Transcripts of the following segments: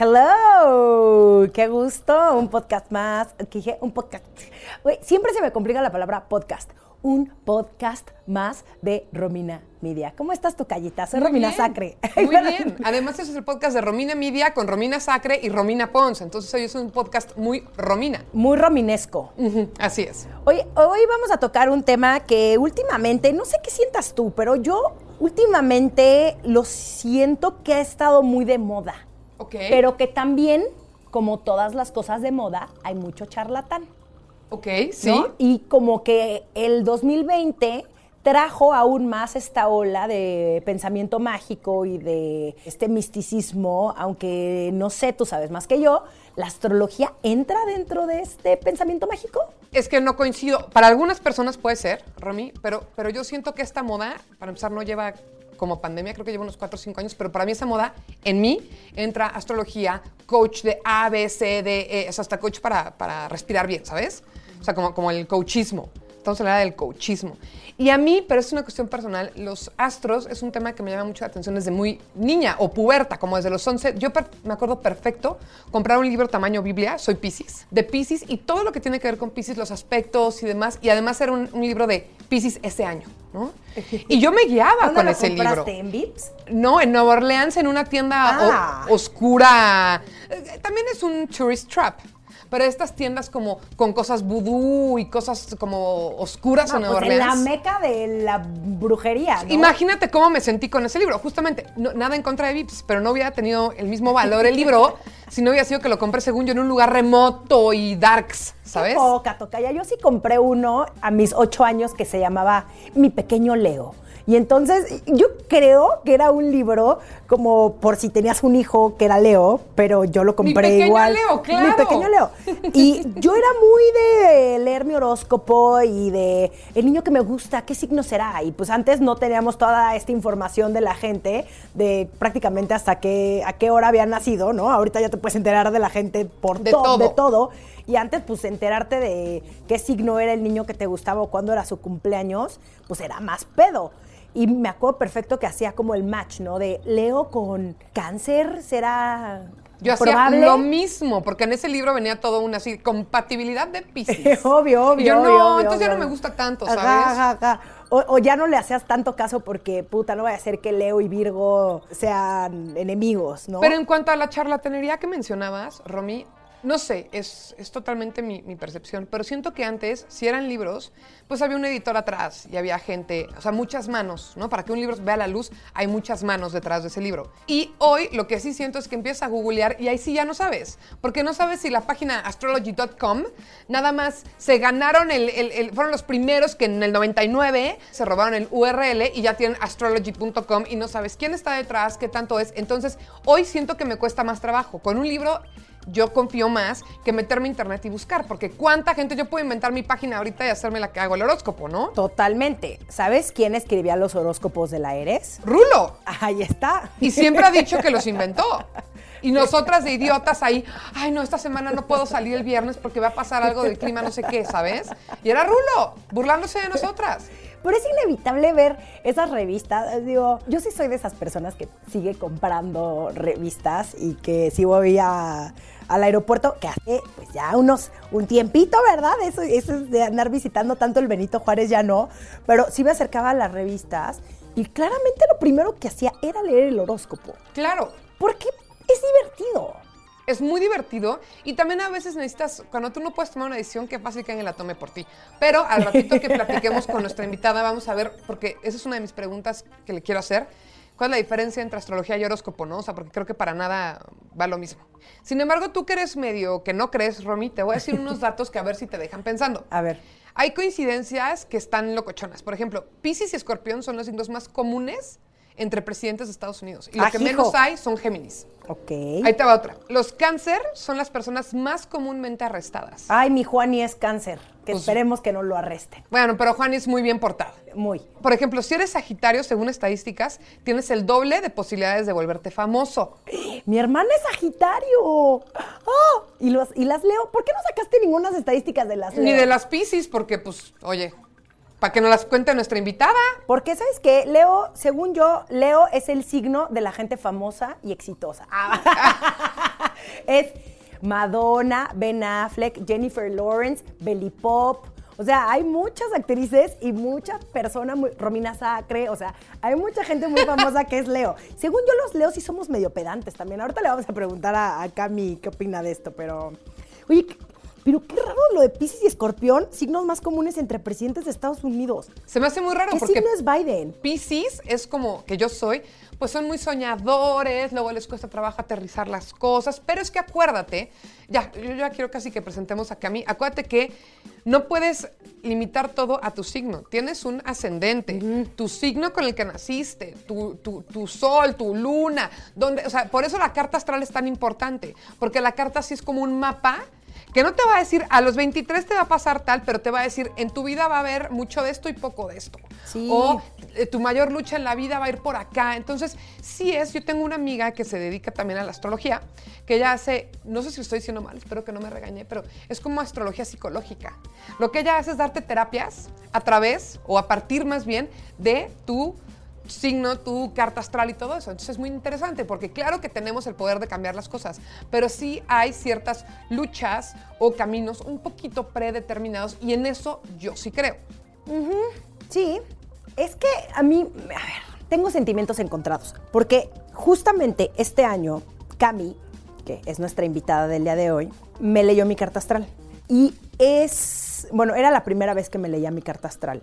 Hello, qué gusto, un podcast más. ¿Qué dije? Un podcast. Siempre se me complica la palabra podcast. Un podcast más de Romina Media. ¿Cómo estás, tu callita? Soy Muy Romina bien, Sacre. Muy bien. Además, este es el podcast de Romina Media con Romina Sacre y Romina Pons. Entonces, hoy es un podcast muy Romina. Muy rominesco. Así es. Hoy, hoy vamos a tocar un tema que últimamente, no sé qué sientas tú, pero yo últimamente lo siento que ha estado muy de moda. Ok. Pero que también, como todas las cosas de moda, hay mucho charlatán. Ok, sí. ¿no? Y como que el 2020 trajo aún más esta ola de pensamiento mágico y de este misticismo, aunque no sé, tú sabes más que yo, ¿la astrología entra dentro de este pensamiento mágico? Es que no coincido. Para algunas personas puede ser, Romy, pero, pero yo siento que esta moda, para empezar, no lleva como pandemia, creo que lleva unos 4 o 5 años, pero para mí esa moda, en mí, entra astrología, coach de A, B, C, D, E, hasta coach para, para respirar bien, ¿sabes? O sea, como, como el coachismo. Estamos hablando del coachismo. Y a mí, pero es una cuestión personal, los astros es un tema que me llama mucho la atención desde muy niña o puberta, como desde los 11. Yo me acuerdo perfecto comprar un libro tamaño Biblia, soy Pisces, de Pisces y todo lo que tiene que ver con Pisces, los aspectos y demás. Y además era un, un libro de Pisces ese año, ¿no? Y yo me guiaba ¿Dónde con lo ese compraste? libro. ¿En Vips? No, en Nueva Orleans, en una tienda o- Ah. oscura. Eh, También es un tourist trap. Pero estas tiendas como con cosas vudú y cosas como oscuras No, en Nueva pues en la Orleans. meca de la brujería, ¿no? Imagínate cómo me sentí con ese libro. Justamente, no- nada en contra de Vips, pero no hubiera tenido el mismo valor el libro si no hubiera sido que lo compré según yo en un lugar remoto y darks, ¿sabes? Qué poca, tocaya. Yo sí compré uno a mis ocho años que se llamaba Mi Pequeño Leo. Y entonces yo creo que era un libro como por si tenías un hijo que era Leo, pero yo lo compré pequeño igual. Leo, Mi claro. pequeño Leo. Y yo era muy de leer mi horóscopo y de el niño que me gusta, qué signo será. Y pues antes no teníamos toda esta información de la gente, de prácticamente hasta qué, a qué hora había nacido, ¿no? Ahorita ya te puedes enterar de la gente por De to- todo. de todo. Y antes, pues enterarte de qué signo era el niño que te gustaba o cuándo era su cumpleaños, pues era más pedo. Y me acuerdo perfecto que hacía como el match, ¿no? De Leo con cáncer, ¿será Yo hacía probable? lo mismo, porque en ese libro venía todo una así, compatibilidad de Pisces. obvio, obvio. Y yo, no, obvio, entonces ya no me gusta tanto, ¿sabes? ajá, ajá. O, o ya no le hacías tanto caso porque, puta, no vaya a ser que Leo y Virgo sean enemigos, ¿no? Pero en cuanto a la charlatanería que mencionabas, Romy, no sé, es, es totalmente mi, percepción, pero siento que antes, si eran libros, pues había un editor atrás y había gente, o sea, muchas manos, ¿no? Para que un libro vea la luz, hay muchas manos detrás de ese libro. Y hoy lo que sí siento es que empiezas a googlear y ahí sí ya no sabes, porque no sabes si la página astrology.com nada más se ganaron el- fueron los primeros que en el 99 se robaron el URL y ya tienen astrology.com y no sabes quién está detrás, qué tanto es. Entonces, hoy siento que me cuesta más trabajo. Con un libro yo confío más que meterme a internet y buscar, porque cuánta gente yo puedo inventar mi página ahorita y hacerme la que hago el horóscopo, ¿no? Totalmente. ¿Sabes quién escribía los horóscopos de la Eres? Rulo. Ahí está. Y siempre ha dicho que los inventó. Y nosotras de idiotas ahí, ay no, esta semana no puedo salir el viernes porque va a pasar algo del clima, no sé qué, ¿sabes? Y era Rulo, burlándose de nosotras. Pero es inevitable ver esas revistas. Digo, yo sí soy de esas personas que sigue comprando revistas y que sí voy a- al aeropuerto, que hace pues ya unos, un tiempito, ¿verdad? Eso, eso es de andar visitando tanto el Benito Juárez ya no, pero sí me acercaba a las revistas y claramente lo primero que hacía era leer el horóscopo. Claro, Porque es divertido. es muy divertido y también a veces necesitas, cuando tú no puedes tomar una decisión, qué fácil que alguien la tome por ti. Pero al ratito que platiquemos con nuestra invitada, vamos a ver, porque esa es una de mis preguntas que le quiero hacer. ¿Cuál es la diferencia entre astrología y horóscopo, no? O sea, porque creo que para nada va lo mismo. Sin embargo, tú que eres medio que no crees, Romy, te voy a decir unos datos que a ver si te dejan pensando. A ver. Hay coincidencias que están locochonas. Por ejemplo, Pisces y Escorpión son los signos más comunes entre presidentes de Estados Unidos. Y lo que Ajijo. menos hay son Géminis. Ok. Ahí te va otra. Los cáncer son las personas más comúnmente arrestadas. Ay, mi Juani es cáncer. Que Pues- esperemos que no lo arresten. Bueno, pero Juan es muy bien portado. Muy. Por ejemplo, si eres Sagitario, según estadísticas, tienes el doble de posibilidades de volverte famoso. Mi hermana es Sagitario. ¡Ah! ¿Y, los, y las leo. ¿Por qué no sacaste ninguna estadísticas de las leo? Ni de las Piscis, porque, pues, oye, para que nos las cuente nuestra invitada. Porque, ¿sabes qué? Leo, según yo, Leo es el signo de la gente famosa y exitosa. Ah. es Madonna, Ben Affleck, Jennifer Lawrence, Belly Pop. O sea, hay muchas actrices y muchas personas, muy, Romina Sacre, o sea, hay mucha gente muy famosa que es Leo. Según yo, los Leos sí somos medio pedantes también. Ahorita le vamos a preguntar a, Cami qué opina de esto, pero... Oye, pero qué raro lo de Pisces y Escorpión, signos más comunes entre presidentes de Estados Unidos. Se me hace muy raro ¿Qué porque signo es Biden? Piscis es como que yo soy, pues son muy soñadores, luego les cuesta trabajo aterrizar las cosas, pero es que acuérdate, ya, yo ya quiero casi que presentemos a Cami, acuérdate que no puedes limitar todo a tu signo, tienes un ascendente, tu signo con el que naciste, tu, tu- tu sol, tu luna, donde, o sea, por eso la carta astral es tan importante, porque la carta sí es como un mapa que no te va a decir a los 23 te va a pasar tal, pero te va a decir en tu vida va a haber mucho de esto y poco de esto. Sí. O eh, tu mayor lucha en la vida va a ir por acá. Entonces, sí es, yo tengo una amiga que se dedica también a la astrología, que ella hace, no sé si lo estoy diciendo mal, espero que no me regañe, pero es como astrología psicológica. Lo que ella hace es darte terapias a través, o a partir más bien, de tu signo, tu carta astral y todo eso. Entonces es muy interesante porque claro que tenemos el poder de cambiar las cosas, pero sí hay ciertas luchas o caminos un poquito predeterminados y en eso yo sí creo. Sí, es que a mí, a ver, tengo sentimientos encontrados, porque justamente este año, Cami, que es nuestra invitada del día de hoy, me leyó mi carta astral. Y es, bueno, era la primera vez que me leía mi carta astral.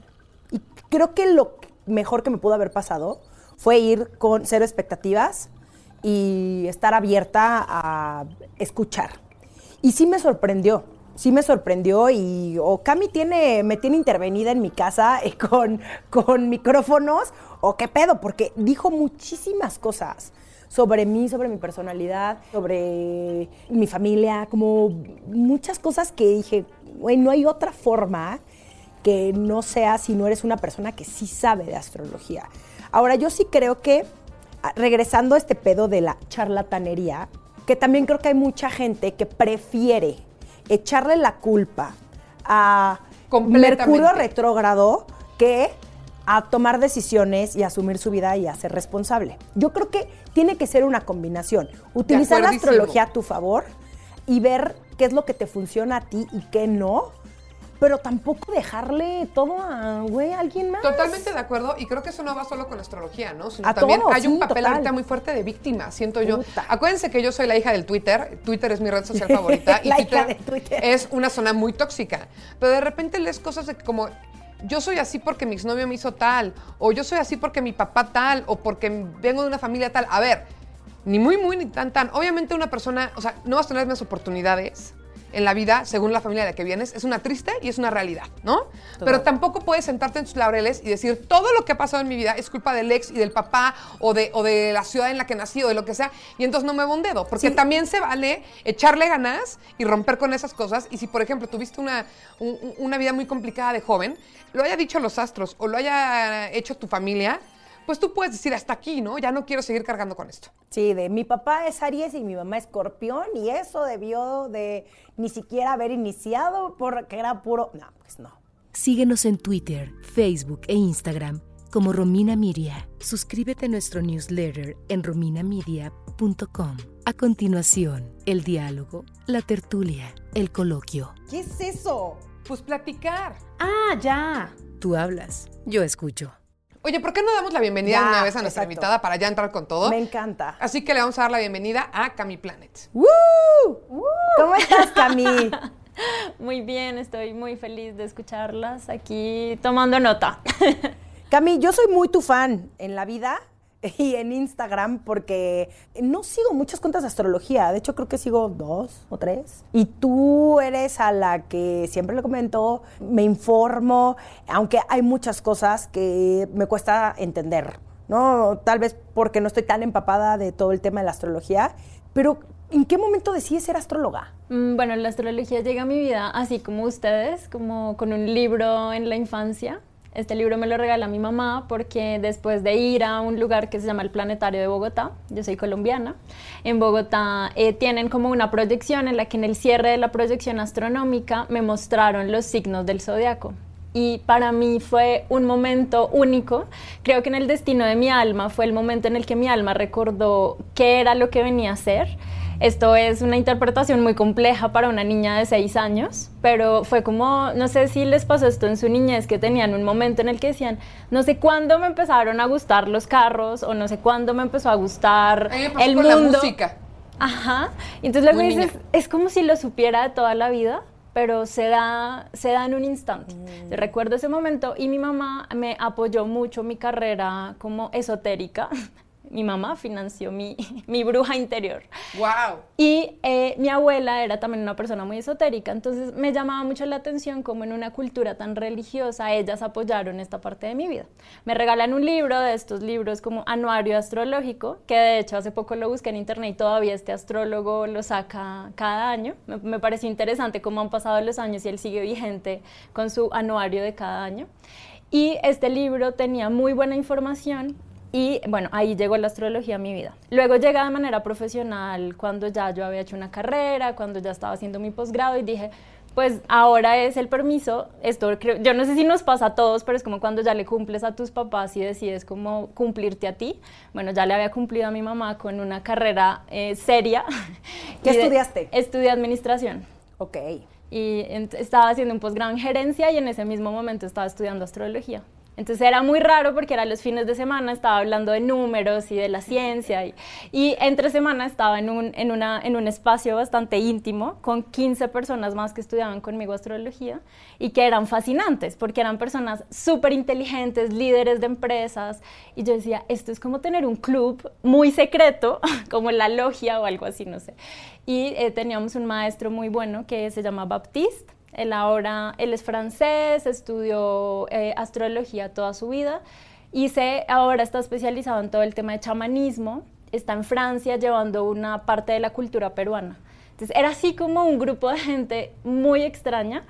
Y creo que lo mejor que me pudo haber pasado fue ir con cero expectativas y estar abierta a escuchar. Y sí me sorprendió, sí me sorprendió y o Cami tiene, me tiene intervenida en mi casa con, con micrófonos o qué pedo, porque dijo muchísimas cosas sobre mí, sobre mi personalidad, sobre mi familia, como muchas cosas que dije, güey, no hay otra forma que no sea si no eres una persona que sí sabe de astrología. Ahora, yo sí creo que, ah, regresando a este pedo de la charlatanería, que también creo que hay mucha gente que prefiere echarle la culpa a. Mercurio retrógrado que a tomar decisiones y asumir su vida y a ser responsable. Yo creo que tiene que ser una combinación. Utilizar la astrología a tu favor y ver qué es lo que te funciona a ti y qué no, pero tampoco dejarle todo a, güey, alguien más. Totalmente de acuerdo y creo que eso no va solo con astrología, ¿no? Sino A también todo, hay un papel total. ahorita muy fuerte de víctima, siento yo. Puta. Acuérdense que yo soy la hija del Twitter, Twitter es mi red social favorita y La hija Twitter, de Twitter. es una zona muy tóxica, pero de repente lees cosas de como yo soy así porque mi exnovio me hizo tal, o yo soy así porque mi papá tal, o porque vengo de una familia tal. A ver, ni muy, muy, ni tan, tan. Obviamente una persona, o sea, no vas a tener mismas oportunidades en la vida según la familia de la que vienes. Es una triste y es una realidad, ¿no? Pero tampoco puedes sentarte en tus laureles y decir todo lo que ha pasado en mi vida es culpa del ex y del papá o de, o de la ciudad en la que nací o de lo que sea y entonces no me un dedo. Porque Sí. también se vale echarle ganas y romper con esas cosas. Y si, por ejemplo, tuviste una, un- un- una vida muy complicada de joven, lo haya dicho los astros o lo haya hecho tu familia, pues tú puedes decir hasta aquí, ¿no? Ya no quiero seguir cargando con esto. Sí, de mi papá es Aries y mi mamá es Escorpión y eso debió de ni siquiera haber iniciado porque era puro... No, pues no. Síguenos en Twitter, Facebook e Instagram como Romina Miria. Suscríbete a nuestro newsletter en rominamedia.com. A continuación, el diálogo, la tertulia, el coloquio. ¿Qué es eso? Pues platicar. Ah, ya. Tú hablas, yo escucho. Oye, ¿por qué no damos la bienvenida Ya, de una vez a nuestra exacto. invitada para ya entrar con todo? Me encanta. Así que le vamos a dar la bienvenida a Cami Planet. ¡Woo! ¿Cómo estás, Cami? Muy bien, estoy muy feliz de escucharlas aquí tomando nota. Cami, yo soy muy tu fan en la vida y en Instagram porque no sigo muchas cuentas de astrología. De hecho, creo que sigo dos o tres. Y tú eres a la que siempre le comento, me informo, aunque hay muchas cosas que me cuesta entender. ¿no? Tal vez porque no estoy tan empapada de todo el tema de la astrología, pero ¿en qué momento decides ser astróloga? Mm, Bueno, la astrología llega a mi vida así como ustedes, como con un libro en la infancia. Este libro me lo regala mi mamá porque después de ir a un lugar que se llama el Planetario de Bogotá, yo soy colombiana, en Bogotá eh, tienen como una proyección en la que en el cierre de la proyección astronómica me mostraron los signos del zodiaco. Y para mí fue un momento único. Creo que en el destino de mi alma fue el momento en el que mi alma recordó qué era lo que venía a ser. Esto es una interpretación muy compleja para una niña de seis años, pero fue como, no sé si les pasó esto en su niñez, que tenían un momento en el que decían, no sé cuándo me empezaron a gustar los carros o no sé cuándo me empezó a gustar A mí me pasó el mundo. la música. Ajá. Entonces luego dices, niña. es como si lo supiera de toda la vida, pero se da, se da en un instante. Yo recuerdo ese momento y mi mamá me apoyó mucho mi carrera como esotérica. Mi mamá financió mi, mi bruja interior. ¡Wow! Y eh, mi abuela era también una persona muy esotérica, entonces me llamaba mucho la atención como en una cultura tan religiosa ellas apoyaron esta parte de mi vida. Me regalan un libro de estos libros como Anuario Astrológico, que de hecho hace poco lo busqué en internet y todavía este astrólogo lo saca cada año. Me, me pareció interesante cómo han pasado los años y él sigue vigente con su anuario de cada año. Y este libro tenía muy buena información y bueno, ahí llegó la astrología a mi vida. Luego llega de manera profesional cuando ya yo había hecho una carrera, cuando ya estaba haciendo mi posgrado y dije, pues ahora es el permiso. Esto creo, yo no sé si nos pasa a todos, pero es como cuando ya le cumples a tus papás y decides como cumplirte a ti. Bueno, ya le había cumplido a mi mamá con una carrera eh, seria. ¿Qué de- estudiaste? Estudié administración Ok. y ent- estaba haciendo un posgrado en gerencia y en ese mismo momento estaba estudiando astrología. Entonces era muy raro porque era los fines de semana, estaba hablando de números y de la ciencia y, entre semana estaba en un espacio bastante íntimo con 15 personas más que estudiaban conmigo astrología y que eran fascinantes porque eran personas súper inteligentes, líderes de empresas y yo decía, esto es como tener un club muy secreto, como la logia o algo así, no sé. Y eh, teníamos un maestro muy bueno que se llama Baptiste. Él ahora, él es francés, estudió eh, astrología toda su vida y ahora está especializado en todo el tema de chamanismo. Está en Francia llevando una parte de la cultura peruana. Entonces era así como un grupo de gente muy extraña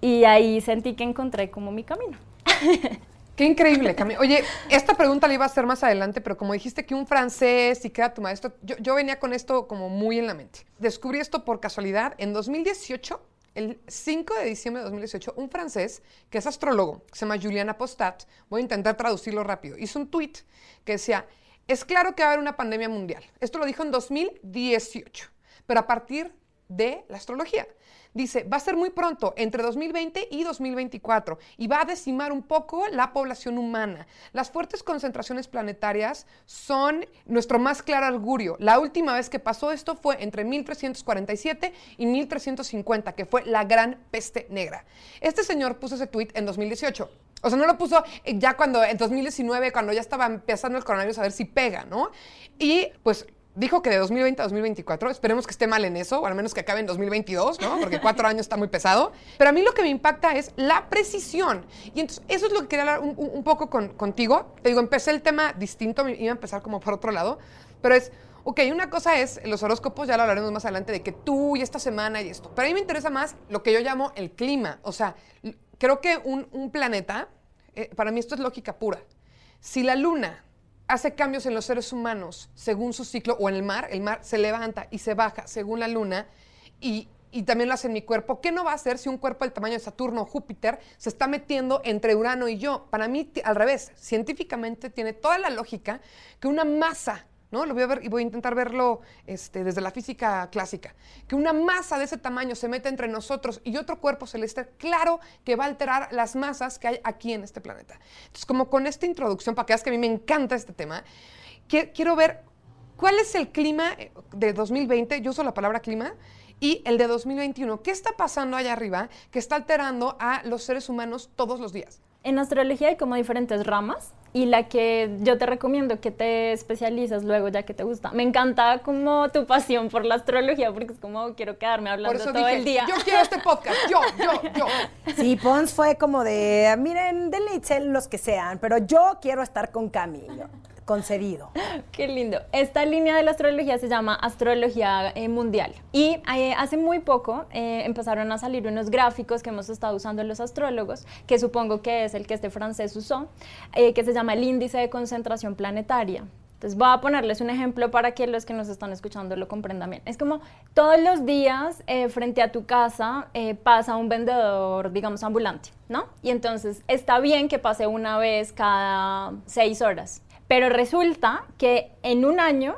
y ahí sentí que encontré como mi camino. Qué increíble, Cami. Oye, esta pregunta la iba a hacer más adelante, pero como dijiste que un francés y que era tu maestro, yo, yo venía con esto como muy en la mente. Descubrí esto por casualidad. En 2018, el 5 de diciembre de 2018, un francés que es astrólogo, se llama Julian Apostat, voy a intentar traducirlo rápido, hizo un tweet que decía, es claro que va a haber una pandemia mundial. Esto lo dijo en 2018, pero a partir de la astrología. Dice, va a ser muy pronto, entre 2020 y 2024, y va a decimar un poco la población humana. Las fuertes concentraciones planetarias son nuestro más claro augurio. La última vez que pasó esto fue entre 1347 y 1350, que fue la gran peste negra. Este señor puso ese tweet en 2018. O sea, no lo puso ya cuando, en 2019, cuando ya estaba empezando el coronavirus a ver si pega, ¿no? Y pues dijo que de 2020 a 2024, esperemos que esté mal en eso, o al menos que acabe en 2022, ¿no? Porque cuatro años está muy pesado. Pero a mí lo que me impacta es la precisión. Y entonces, eso es lo que quería hablar un, poco con- contigo. Te digo, empecé el tema distinto, iba a empezar como por otro lado, pero es, ok, una cosa es los horóscopos, ya lo hablaremos más adelante, de que tú y esta semana y esto. Pero a mí me interesa más lo que yo llamo el clima. O sea, creo que un, un planeta, eh, para mí esto es lógica pura. Si la luna hace cambios en los seres humanos según su ciclo, o en el mar, el mar se levanta y se baja según la luna, y, y también lo hace en mi cuerpo, ¿qué no va a hacer si un cuerpo del tamaño de Saturno o Júpiter se está metiendo entre Urano y yo? Para mí, al revés, científicamente tiene toda la lógica que una masa ¿no? Lo voy a ver y voy a intentar verlo este, desde la física clásica. Que una masa de ese tamaño se mete entre nosotros y otro cuerpo celeste, claro que va a alterar las masas que hay aquí en este planeta. Entonces, como con esta introducción, para que veas que a mí me encanta este tema, qui- quiero ver cuál es el clima eh, de 2020, yo uso la palabra clima, y el de 2021. ¿Qué está pasando allá arriba que está alterando a los seres humanos todos los días? En astrología hay como diferentes ramas y la que yo te recomiendo que te especialices luego ya que te gusta. Me encanta como tu pasión por la astrología porque es como quiero quedarme Por hablando eso todo dije, el día. yo quiero este podcast, yo, yo, yo. Sí, Pons fue como de, miren, denle los que sean, pero yo quiero estar con Cami. Concedido. Qué lindo. Esta línea de la astrología se llama astrología eh, mundial. Y eh, hace muy poco eh, empezaron a salir unos gráficos que hemos estado usando los astrólogos, que supongo que es el que este francés usó, que se llama el índice de concentración planetaria. Entonces voy a ponerles un ejemplo para que los que nos están escuchando lo comprendan bien. Es como todos los días frente a tu casa pasa un vendedor, digamos, ambulante, ¿no? Y entonces está bien que pase una vez cada seis horas. Pero resulta que en un año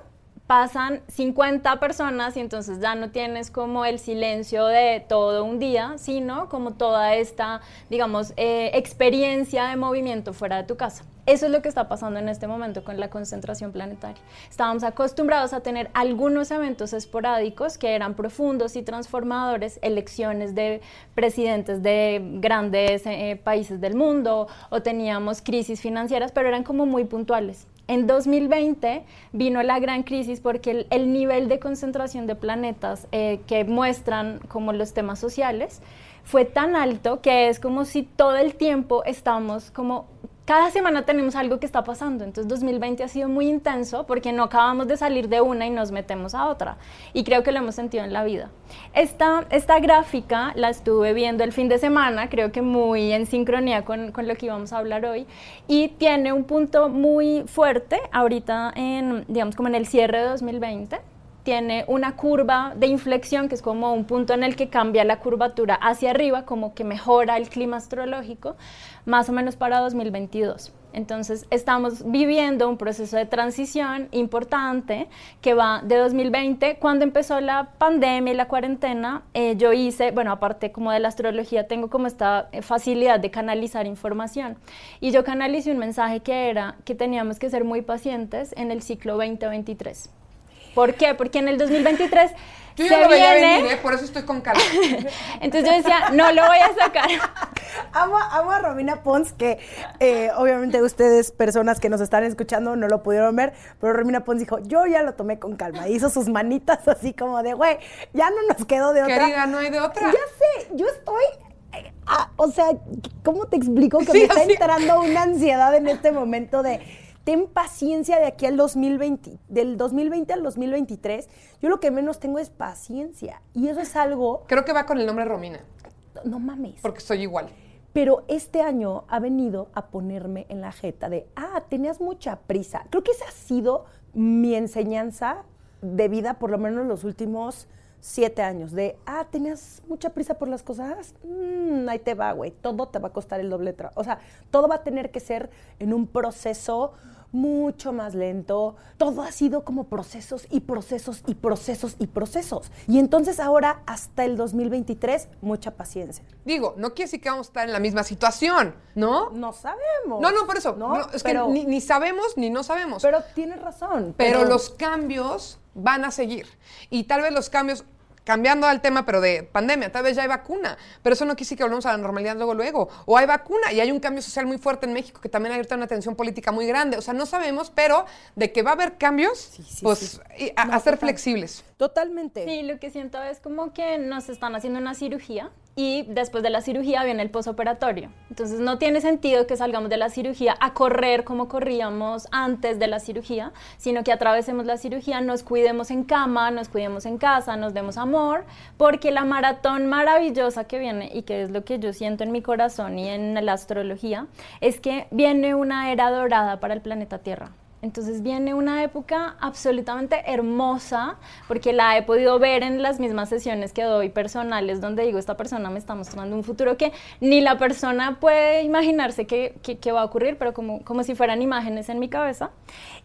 pasan 50 personas y entonces ya no tienes como el silencio de todo un día, sino como toda esta, digamos, eh, experiencia de movimiento fuera de tu casa. Eso es lo que está pasando en este momento con la concentración planetaria. Estábamos acostumbrados a tener algunos eventos esporádicos que eran profundos y transformadores, elecciones de presidentes de grandes eh, países del mundo o teníamos crisis financieras, pero eran como muy puntuales. En 2020 vino la gran crisis porque el, nivel de concentración de planetas eh, que muestran como los temas sociales fue tan alto que es como si todo el tiempo estamos como cada semana tenemos algo que está pasando. Entonces 2020 ha sido muy intenso porque no acabamos de salir de una y nos metemos a otra. Y creo que lo hemos sentido en la vida. Esta, esta gráfica la estuve viendo el fin de semana, creo que muy en sincronía con, con lo que íbamos a hablar hoy. Y tiene un punto muy fuerte ahorita en, digamos, como en el cierre de 2020 tiene una curva de inflexión, que es como un punto en el que cambia la curvatura hacia arriba, como que mejora el clima astrológico, más o menos para 2022. Entonces estamos viviendo un proceso de transición importante que va de 2020, cuando empezó la pandemia y la cuarentena, eh, yo hice, bueno, aparte como de la astrología, tengo como esta eh, facilidad de canalizar información. Y yo canalicé un mensaje que era que teníamos que ser muy pacientes en el ciclo 2023 ¿Por qué? Porque en el 2023 yo ya lo veía venir, ¿eh? por eso estoy con calma. Entonces yo decía, no lo voy a sacar. amo, amo, a Romina Pons, que eh, obviamente ustedes, personas que nos están escuchando, no lo pudieron ver, pero Romina Pons dijo, yo ya lo tomé con calma. Hizo sus manitas así como de, güey, ya no nos quedó de otra. Querida, no hay de otra. Ya sé, yo estoy eh, ah, o sea, ¿cómo te explico que me está entrando una ansiedad en este momento de ten paciencia de aquí al 2020, del 2020 al 2023. Yo lo que menos tengo es paciencia. Y eso es algo... Creo que va con el nombre Romina. No mames. Porque soy igual. Pero este año ha venido a ponerme en la jeta de, ah, tenías mucha prisa. Creo que esa ha sido mi enseñanza de vida, por lo menos en los últimos siete años, de, ah, tenías mucha prisa por las cosas, mm, ahí te va, güey, todo te va a costar el doble O sea, todo va a tener que ser en un proceso mucho más lento. Todo ha sido como procesos y procesos y procesos y procesos. Y entonces ahora, hasta el 2023, mucha paciencia. Digo, no quiere decir que vamos a estar en la misma situación, ¿no? No sabemos. No, no, por eso. No, es que ni, ni, sabemos ni no sabemos. Pero tienes razón. pero los cambios van a seguir. Y tal vez los cambios cambiando al tema, pero de pandemia, tal vez ya hay vacuna, pero eso no quiere decir que volvamos a la normalidad luego, luego. O hay vacuna y hay un cambio social muy fuerte en México que también hay una tensión política muy grande. O sea, no sabemos, pero de que va a haber cambios, pues a, ser flexibles. Totalmente. Sí, lo que siento es como que nos están haciendo una cirugía y después de la cirugía viene el posoperatorio. Entonces no tiene sentido que salgamos de la cirugía a correr como corríamos antes de la cirugía, sino que atravesemos la cirugía, nos cuidemos en cama, nos cuidemos en casa, nos demos amor, porque la maratón maravillosa que viene y que es lo que yo siento en mi corazón y en la astrología, es que viene una era dorada para el planeta Tierra. Entonces viene una época absolutamente hermosa, porque la he podido ver en las mismas sesiones que doy personales, donde digo, esta persona me está mostrando un futuro que ni la persona puede imaginarse que, va a ocurrir, pero como, como si fueran imágenes en mi cabeza.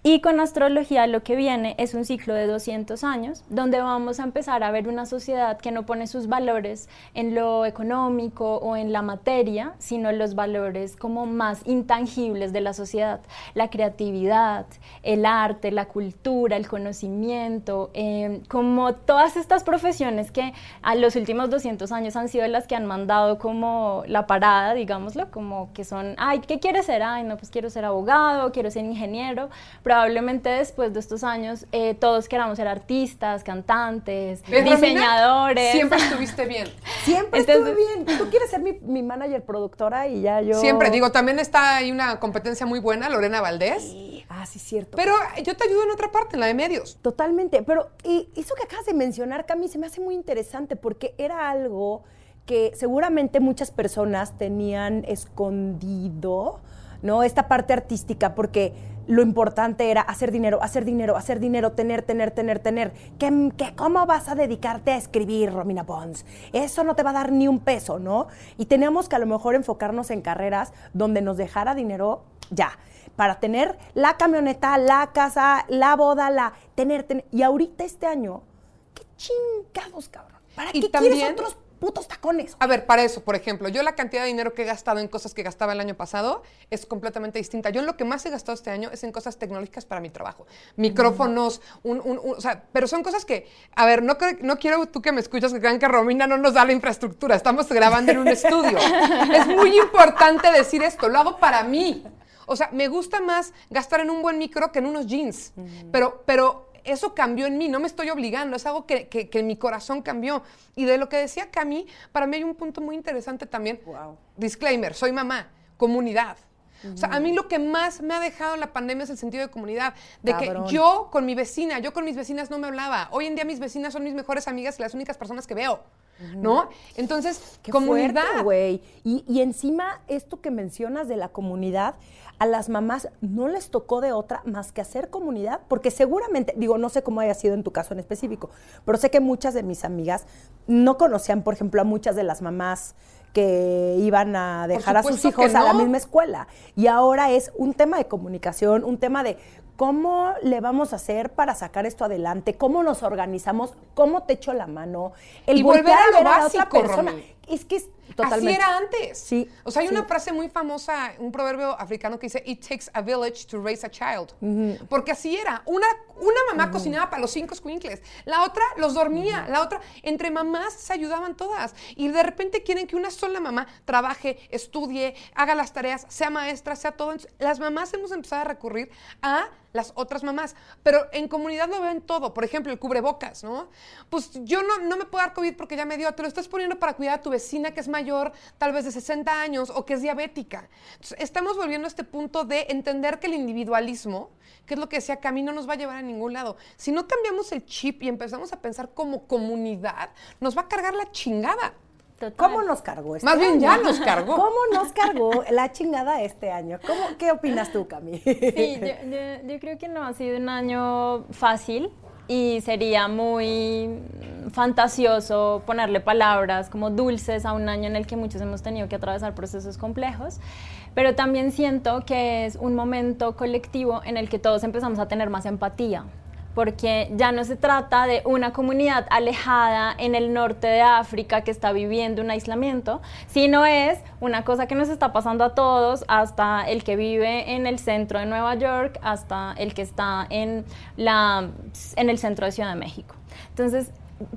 Y con astrología lo que viene es un ciclo de 200 años, donde vamos a empezar a ver una sociedad que no pone sus valores en lo económico o en la materia, sino los valores como más intangibles de la sociedad, la creatividad, el arte, la cultura, el conocimiento, em, como todas estas profesiones que a los últimos 200 años han sido las que han mandado como la parada, digámoslo, como que son, ay, ¿qué quieres ser? Ay, no, pues quiero ser abogado, quiero ser ingeniero, probablemente después de estos años eh, todos queramos ser artistas, cantantes, diseñadores. siempre estuviste bien. Siempre estuve bien. Tú quieres ser mi, mi, manager productora y ya yo. Siempre, digo, también está ahí una competencia muy buena, Lorena Valdés. Sí. Ah, sí, cierto. Pero yo te ayudo en otra parte, en la de medios. Totalmente. Pero y eso que acabas de mencionar, Cami, se me hace muy interesante porque era algo que seguramente muchas personas tenían escondido, ¿no? Esta parte artística, porque lo importante era hacer dinero, hacer dinero, hacer dinero, tener, tener, tener, tener. ¿Qué, qué, cómo vas a dedicarte a escribir, Romina Pons? Eso no te va a dar ni un peso, ¿no? Y teníamos que a lo mejor enfocarnos en carreras donde nos dejara dinero ya para tener la camioneta, la casa, la boda, la tener, tener. y ahorita este año, qué chingados, cabrón. ¿Para qué quieres otros putos tacones. A ver, para eso, por ejemplo, yo la cantidad de dinero que he gastado en cosas que gastaba el año pasado es completamente distinta. Yo lo que más he gastado este año es en cosas tecnológicas para mi trabajo. Micrófonos, un, un, o sea, pero son cosas que, a ver, no, no quiero tú que me escuchas que crean que Romina no nos da la infraestructura. Estamos grabando en un estudio. es muy importante decir esto. Lo hago para mí. O sea, me gusta más gastar en un buen micro que en unos jeans. Pero, pero eso cambió en mí, no me estoy obligando, es algo que, que, mi corazón cambió. Y de lo que decía Cami, para mí hay un punto muy interesante también. Disclaimer, soy mamá, comunidad. O sea, a mí lo que más me ha dejado la pandemia es el sentido de comunidad. De que yo con mi vecina, yo con mis vecinas no me hablaba. Hoy en día mis vecinas son mis mejores amigas y las únicas personas que veo. ¿No? Entonces, comunidad. güey. Y, y encima, esto que mencionas de la comunidad, a las mamás no les tocó de otra más que hacer comunidad, porque seguramente, digo, no sé cómo haya sido en tu caso en específico, pero sé que muchas de mis amigas no conocían, por ejemplo, a muchas de las mamás que iban a dejar a sus hijos a la misma escuela. Y ahora es un tema de comunicación, un tema de cómo le vamos a hacer para sacar esto adelante, cómo nos organizamos, cómo te echo la mano, el y volver a, ver a la otra persona. Es que Así era antes. Sí. O sea, hay una frase muy famosa, un proverbio africano que dice, It takes a village to raise a child. Porque así era. Una, una mamá cocinaba para los cinco squinkles, la otra los dormía, la otra, entre mamás se ayudaban todas. Y de repente quieren que una sola mamá trabaje, estudie, haga las tareas, sea maestra, sea todo. Las mamás hemos empezado a recurrir a las otras mamás. Pero en comunidad lo ven todo. Por ejemplo, el cubrebocas, ¿no? Pues yo no, no me puedo dar COVID porque ya me dio. Te lo estás poniendo para cuidar a tu vecina que es mayor, tal vez de 60 años, o que es diabética. Entonces, estamos volviendo a este punto de entender que el individualismo, que es lo que decía Camino, no nos va a llevar a ningún lado. Si no cambiamos el chip y empezamos a pensar como comunidad, nos va a cargar la chingada. ¿Cómo nos cargó este Más bien ya nos cargó. ¿Cómo nos cargó la chingada este año? ¿Cómo, ¿Qué opinas tú, Cami? Sí, yo, creo que no ha sido un año fácil y sería muy fantasioso ponerle palabras como dulces a un año en el que muchos hemos tenido que atravesar procesos complejos, pero también siento que es un momento colectivo en el que todos empezamos a tener más empatía porque ya no se trata de una comunidad alejada en el norte de África que está viviendo un aislamiento, sino es una cosa que nos está pasando a todos, hasta el que vive en el centro de Nueva York, hasta el que está en, la, en el centro de Ciudad de México. Entonces,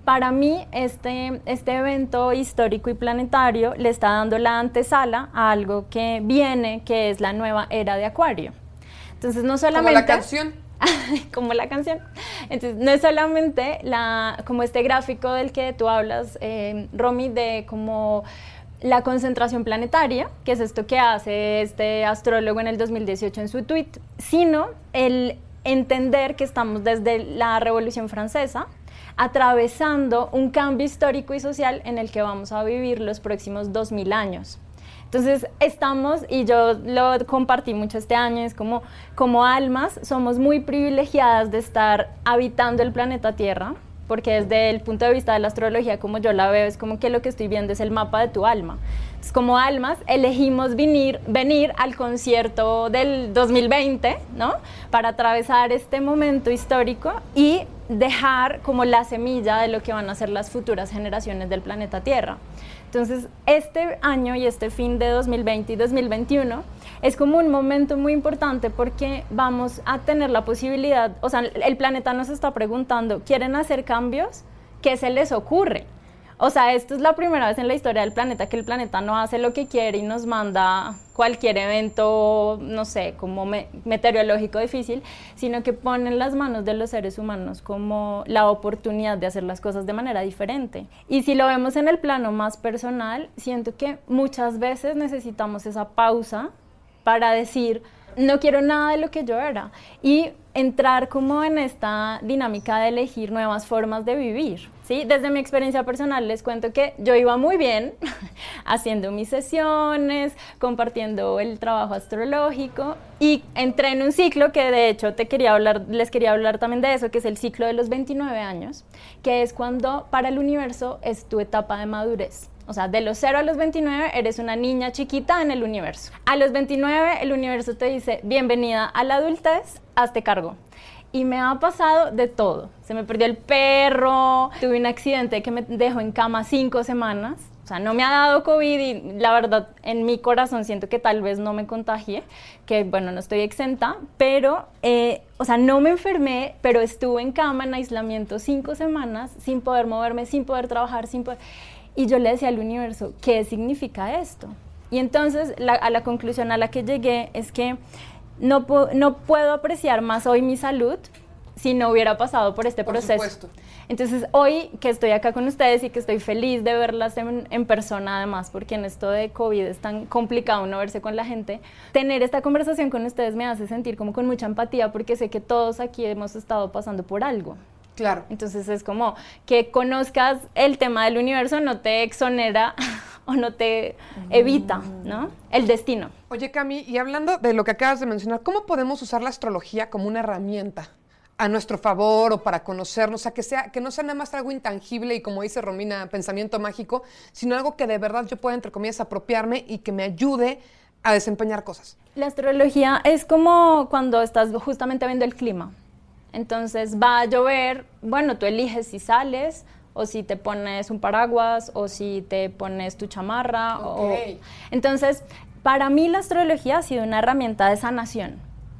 para mí este, este evento histórico y planetario le está dando la antesala a algo que viene, que es la nueva era de Acuario. Entonces, no solamente... Como la canción. como la canción. Entonces, no es solamente la, como este gráfico del que tú hablas, eh, Romy, de como la concentración planetaria, que es esto que hace este astrólogo en el 2018 en su tweet, sino el entender que estamos desde la Revolución Francesa atravesando un cambio histórico y social en el que vamos a vivir los próximos 2000 años. Entonces estamos, y yo lo compartí mucho este año, es como, como almas somos muy privilegiadas de estar habitando el planeta Tierra, porque desde el punto de vista de la astrología, como yo la veo, es como que lo que estoy viendo es el mapa de tu alma. Es como almas elegimos venir, venir al concierto del 2020, ¿no? Para atravesar este momento histórico y dejar como la semilla de lo que van a ser las futuras generaciones del planeta Tierra. Entonces, este año y este fin de 2020 y 2021 es como un momento muy importante porque vamos a tener la posibilidad, o sea, el planeta nos está preguntando, ¿quieren hacer cambios? ¿Qué se les ocurre? O sea, esto es la primera vez en la historia del planeta que el planeta no hace lo que quiere y nos manda cualquier evento, no sé, como meteorológico difícil, sino que pone en las manos de los seres humanos como la oportunidad de hacer las cosas de manera diferente. Y si lo vemos en el plano más personal, siento que muchas veces necesitamos esa pausa para decir, no quiero nada de lo que yo era. Y entrar como en esta dinámica de elegir nuevas formas de vivir. ¿Sí? Desde mi experiencia personal les cuento que yo iba muy bien haciendo mis sesiones, compartiendo el trabajo astrológico y entré en un ciclo que de hecho te quería hablar, les quería hablar también de eso, que es el ciclo de los 29 años, que es cuando para el universo es tu etapa de madurez. O sea, de los 0 a los 29 eres una niña chiquita en el universo. A los 29 el universo te dice, bienvenida a la adultez, hazte cargo. Y me ha pasado de todo. Se me perdió el perro, tuve un accidente que me dejó en cama cinco semanas. O sea, no me ha dado COVID y la verdad en mi corazón siento que tal vez no me contagie, que bueno, no estoy exenta, pero, eh, o sea, no me enfermé, pero estuve en cama en aislamiento cinco semanas sin poder moverme, sin poder trabajar, sin poder... Y yo le decía al universo, ¿qué significa esto? Y entonces a la conclusión a la que llegué es que no, no puedo apreciar más hoy mi salud si no hubiera pasado por este proceso. Entonces, hoy que estoy acá con ustedes y que estoy feliz de verlas en, en, persona, además, porque en esto de COVID es tan complicado no verse con la gente, tener esta conversación con ustedes me hace sentir como con mucha empatía, porque sé que todos aquí hemos estado pasando por algo. Claro. Entonces es como que conozcas el tema del universo no te exonera o no te evita, ¿no? El destino. Oye, Cami, y hablando de lo que acabas de mencionar, ¿cómo podemos usar la astrología como una herramienta a nuestro favor o para conocernos, o sea, que, sea, que no sea nada más algo intangible y como dice Romina, pensamiento mágico, sino algo que de verdad yo pueda, entre comillas, apropiarme y que me ayude a desempeñar cosas? La astrología es como cuando estás justamente viendo el clima. Entonces va a llover, bueno, tú eliges si sales o si te pones un paraguas o si te pones tu chamarra. Entonces, para mí la astrología ha sido una herramienta de sanación,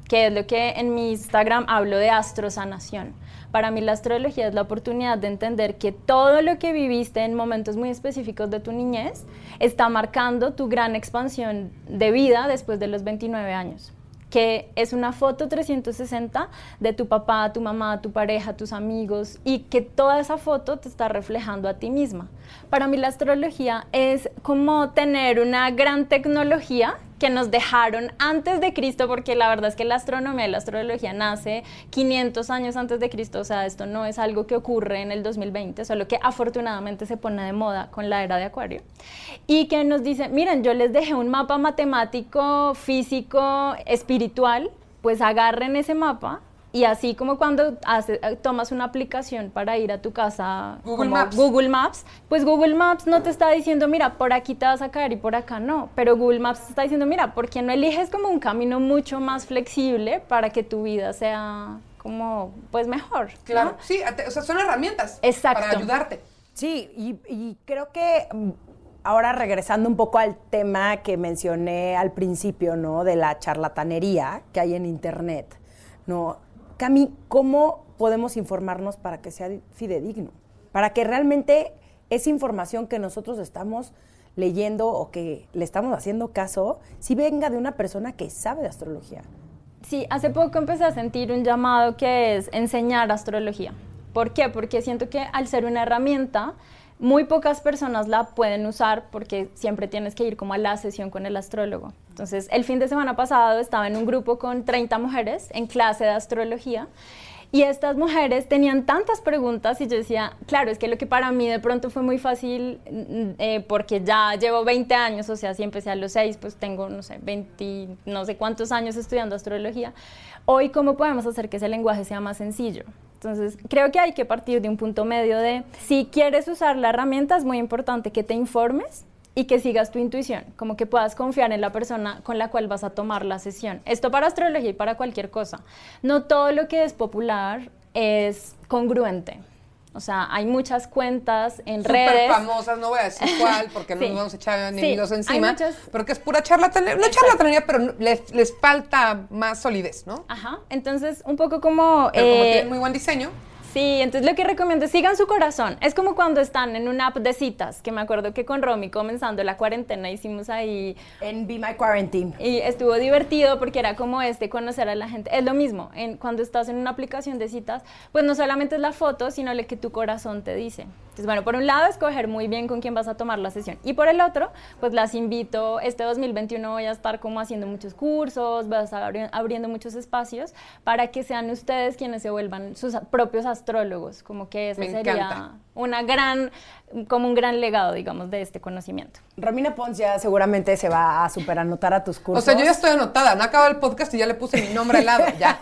que es lo que en mi Instagram hablo de astrosanación. Para mí la astrología es la oportunidad de entender que todo lo que viviste en momentos muy específicos de tu niñez está marcando tu gran expansión de vida después de los 29 años que es una foto 360 de tu papá, tu mamá, tu pareja, tus amigos y que toda esa foto te está reflejando a ti misma. Para mí la astrología es como tener una gran tecnología que nos dejaron antes de Cristo, porque la verdad es que la astronomía y la astrología nace 500 años antes de Cristo, o sea, esto no es algo que ocurre en el 2020, solo que afortunadamente se pone de moda con la era de Acuario, y que nos dice, miren, yo les dejé un mapa matemático, físico, espiritual, pues agarren ese mapa y así como cuando eh, tomas una aplicación para ir a tu casa, Google Maps. Google Maps, pues Google Maps no te está diciendo, mira, por aquí te vas a caer y por acá no, pero Google Maps te está diciendo, mira, ¿por qué no eliges como un camino mucho más flexible para que tu vida sea como, pues mejor? Claro, sí, o sea, son herramientas para ayudarte. Sí, y, y creo que mm, ahora regresando un poco al tema que mencioné al principio, ¿no? De la charlatanería que hay en Internet, ¿no? Cami, ¿cómo podemos informarnos para que sea fidedigno? Para que realmente esa información que nosotros estamos leyendo o que le estamos haciendo caso, si venga de una persona que sabe de astrología. Sí, hace poco empecé a sentir un llamado que es enseñar astrología. ¿Por qué? Porque siento que al ser una herramienta, muy pocas personas la pueden usar porque siempre tienes que ir como a la sesión con el astrólogo. Entonces, el fin de semana pasado estaba en un grupo con 30 mujeres en clase de astrología y estas mujeres tenían tantas preguntas y yo decía, claro, es que lo que para mí de pronto fue muy fácil mm, eh, porque ya llevo 20 años, o sea, si empecé a los 6, pues tengo, no sé, 20, no sé cuántos años estudiando astrología. Hoy, ¿cómo podemos hacer que ese lenguaje sea más sencillo? Entonces, creo que hay que partir de un punto medio de, si quieres usar la herramienta, es muy importante que te informes y que sigas tu intuición, como que puedas confiar en la persona con la cual vas a tomar la sesión. Esto para astrología y para cualquier cosa. No todo lo que es popular es congruente. O sea, hay muchas cuentas en Super redes. famosas, no voy a decir cuál, porque no nos vamos a echar ni los encima. Porque es pura charlatanería, no charlatanería, pero les, les, falta más solidez, ¿no? Ajá. Entonces, un poco como. Pero como eh, tienen muy buen diseño. Sí, entonces lo que recomiendo es sigan su corazón. Es como cuando están en una app de citas, que me acuerdo que con Romy comenzando la cuarentena hicimos ahí. En Be My Quarantine. Y estuvo divertido porque era como este, conocer a la gente. Es lo mismo, en, cuando estás en una aplicación de citas, pues no solamente es la foto, sino lo que tu corazón te dice. Entonces, bueno, por un lado, escoger muy bien con quién vas a tomar la sesión. Y por el otro, pues las invito, este 2021 voy a estar como haciendo muchos cursos, voy a estar abriendo muchos espacios para que sean ustedes quienes se vuelvan sus propios astrólogos, como que esa sería una gran, como un gran legado, digamos, de este conocimiento. Romina Pons ya seguramente se va a superanotar a tus cursos. O sea, yo ya estoy anotada, no acaba el podcast y ya le puse mi nombre al lado, ya.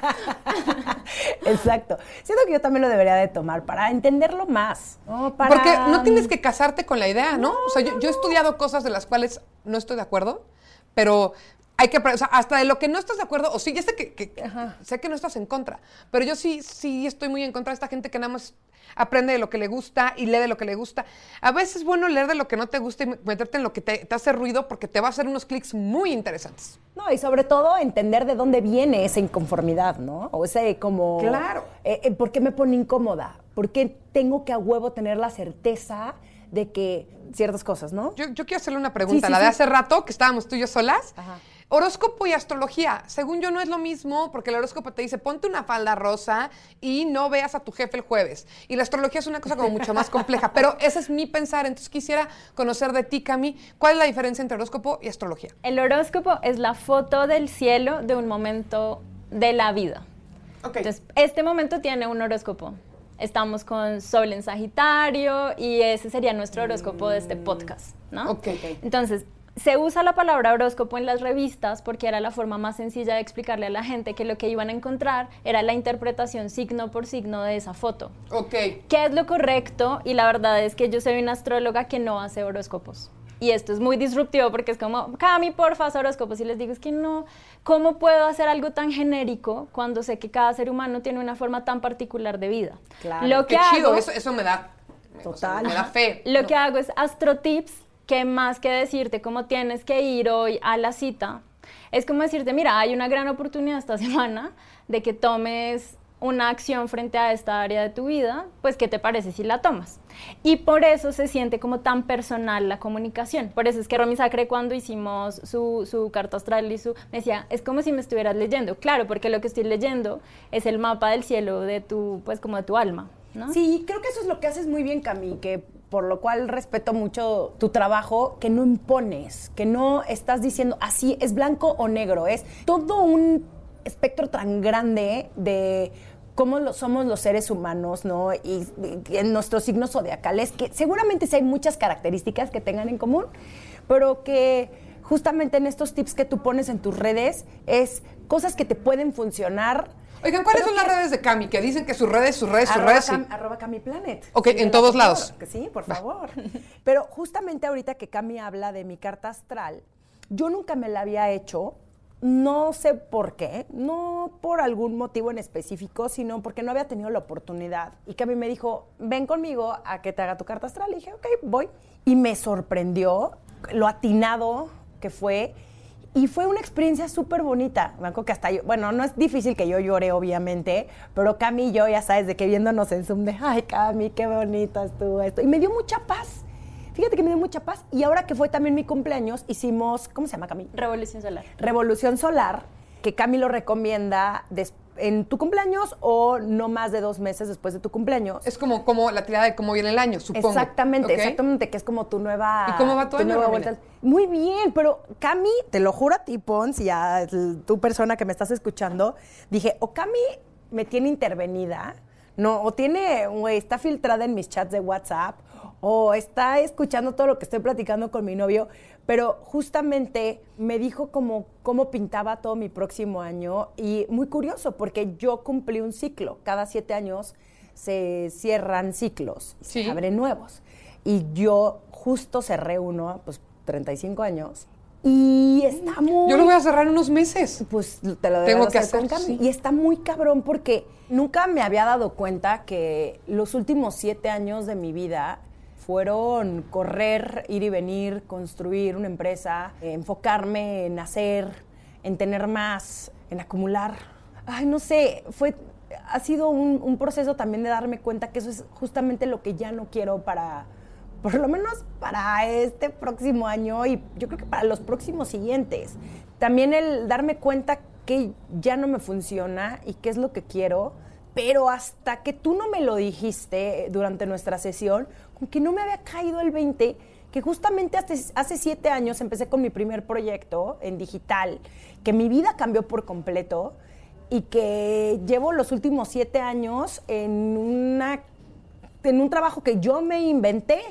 Exacto. Siento que yo también lo debería de tomar para entenderlo más. Porque no tienes que casarte con la idea, ¿no? o sea, yo, yo he estudiado cosas de las cuales no estoy de acuerdo, pero hay que, o sea, hasta de lo que no estás de acuerdo, o sí, ya sé que, sé que no estás en contra, pero yo sí, sí estoy muy en contra de esta gente que nada más aprende de lo que le gusta y lee de lo que le gusta. A veces es bueno leer de lo que no te gusta y meterte en lo que te, hace ruido porque te va a hacer unos clics muy interesantes. No, y sobre todo entender de dónde viene esa inconformidad, ¿no? O ese como... Claro. Eh, eh, ¿Por qué me pone incómoda? ¿Por qué tengo que a huevo tener la certeza de que ciertas cosas, ¿no? Yo, quiero hacerle una pregunta, la de hace rato, que estábamos tú y yo solas. Ajá. Horóscopo y astrología, según yo no es lo mismo, porque el horóscopo te dice ponte una falda rosa y no veas a tu jefe el jueves. Y la astrología es una cosa como mucho más compleja, pero ese es mi pensar. Entonces quisiera conocer de ti, Cami, ¿cuál es la diferencia entre horóscopo y astrología? El horóscopo es la foto del cielo de un momento de la vida. Entonces, este momento tiene un horóscopo. Estamos con Sol en Sagitario y ese sería nuestro horóscopo de este podcast, ¿no? Ok. Entonces, se usa la palabra horóscopo en las revistas porque era la forma más sencilla de explicarle a la gente que lo que iban a encontrar era la interpretación signo por signo de esa foto. Ok. ¿Qué es lo correcto? Y la verdad es que yo soy una astróloga que no hace horóscopos. Y esto es muy disruptivo porque es como, Cami, porfa, haz horóscopos. Y les digo, es que no, ¿cómo puedo hacer algo tan genérico cuando sé que cada ser humano tiene una forma tan particular de vida? Claro. Lo que Qué chido, eso, eso me da... Total. me da fe. Lo que hago es astrotips que más que decirte cómo tienes que ir hoy a la cita, es como decirte, mira, hay una gran oportunidad esta semana de que tomes una acción frente a esta área de tu vida, pues ¿qué te parece si la tomas? Y por eso se siente como tan personal la comunicación. Por eso es que Romy Sacre cuando hicimos su, su carta astral y su, me decía, es como si me estuvieras leyendo. Claro, porque lo que estoy leyendo es el mapa del cielo de tu, pues como de tu alma. ¿no? Sí, creo que eso es lo que haces muy bien, Cami, que por lo cual respeto mucho tu trabajo, que no impones, que no estás diciendo así es blanco o negro, es todo un espectro tan grande de cómo lo, somos los seres humanos, ¿no? Y, en nuestros signos zodiacales, que seguramente sí hay muchas características que tengan en común, pero que justamente en estos tips que tú pones en tus redes es cosas que te pueden funcionar Oigan, ¿cuáles son las redes de Cami? Que dicen que sus redes, sus redes, sus redes. arroba Cami Planet. Ok, en todos lados. Que sí, por favor. Pero justamente ahorita que Cami habla de mi carta astral, yo nunca me la había hecho. No sé por qué, no por algún motivo en específico, sino porque no había tenido la oportunidad. Y Cami me dijo, ven conmigo a que te haga tu carta astral. Y dije, ok, voy. Y me sorprendió lo atinado que fue y fue una experiencia súper bonita. Me acuerdo que hasta yo, bueno, no es difícil que yo llore, obviamente, pero Cami y yo, ya sabes, de que viéndonos en Zoom de, ay, Cami, qué bonito estuvo esto. Y me dio mucha paz. Fíjate que me dio mucha paz. Y ahora que fue también mi cumpleaños, hicimos, ¿cómo se llama, Cami? Revolución Solar. Revolución Solar, que Cami lo recomienda después en tu cumpleaños o no más de dos meses después de tu cumpleaños. Es como, como la tirada de cómo viene el año, supongo. Exactamente, exactamente, que es como tu nueva... ¿Y cómo va tu, año, vuelta. Muy bien, pero Cami, te lo juro a ti, Pons, y a tu persona que me estás escuchando, dije, o Cami me tiene intervenida, no, o tiene, güey, está filtrada en mis chats de WhatsApp, o está escuchando todo lo que estoy platicando con mi novio, pero justamente me dijo como cómo pintaba todo mi próximo año y muy curioso porque yo cumplí un ciclo, cada siete años se cierran ciclos, se abren nuevos y yo justo cerré uno, pues 35 años y está muy... Yo lo voy a cerrar en unos meses. Pues te lo Tengo que hacer. Y está muy cabrón porque nunca me había dado cuenta que los últimos siete años de mi vida fueron correr, ir y venir, construir una empresa, enfocarme en hacer, en tener más, en acumular. Ay, no sé, fue ha sido un, un proceso también de darme cuenta que eso es justamente lo que ya no quiero para, por lo menos para este próximo año y yo creo que para los próximos siguientes. También el darme cuenta que ya no me funciona y qué es lo que quiero, pero hasta que tú no me lo dijiste durante nuestra sesión, que no me había caído el 20, que justamente hace, hace siete años empecé con mi primer proyecto en digital, que mi vida cambió por completo y que llevo los últimos siete años en, una, en un trabajo que yo me inventé.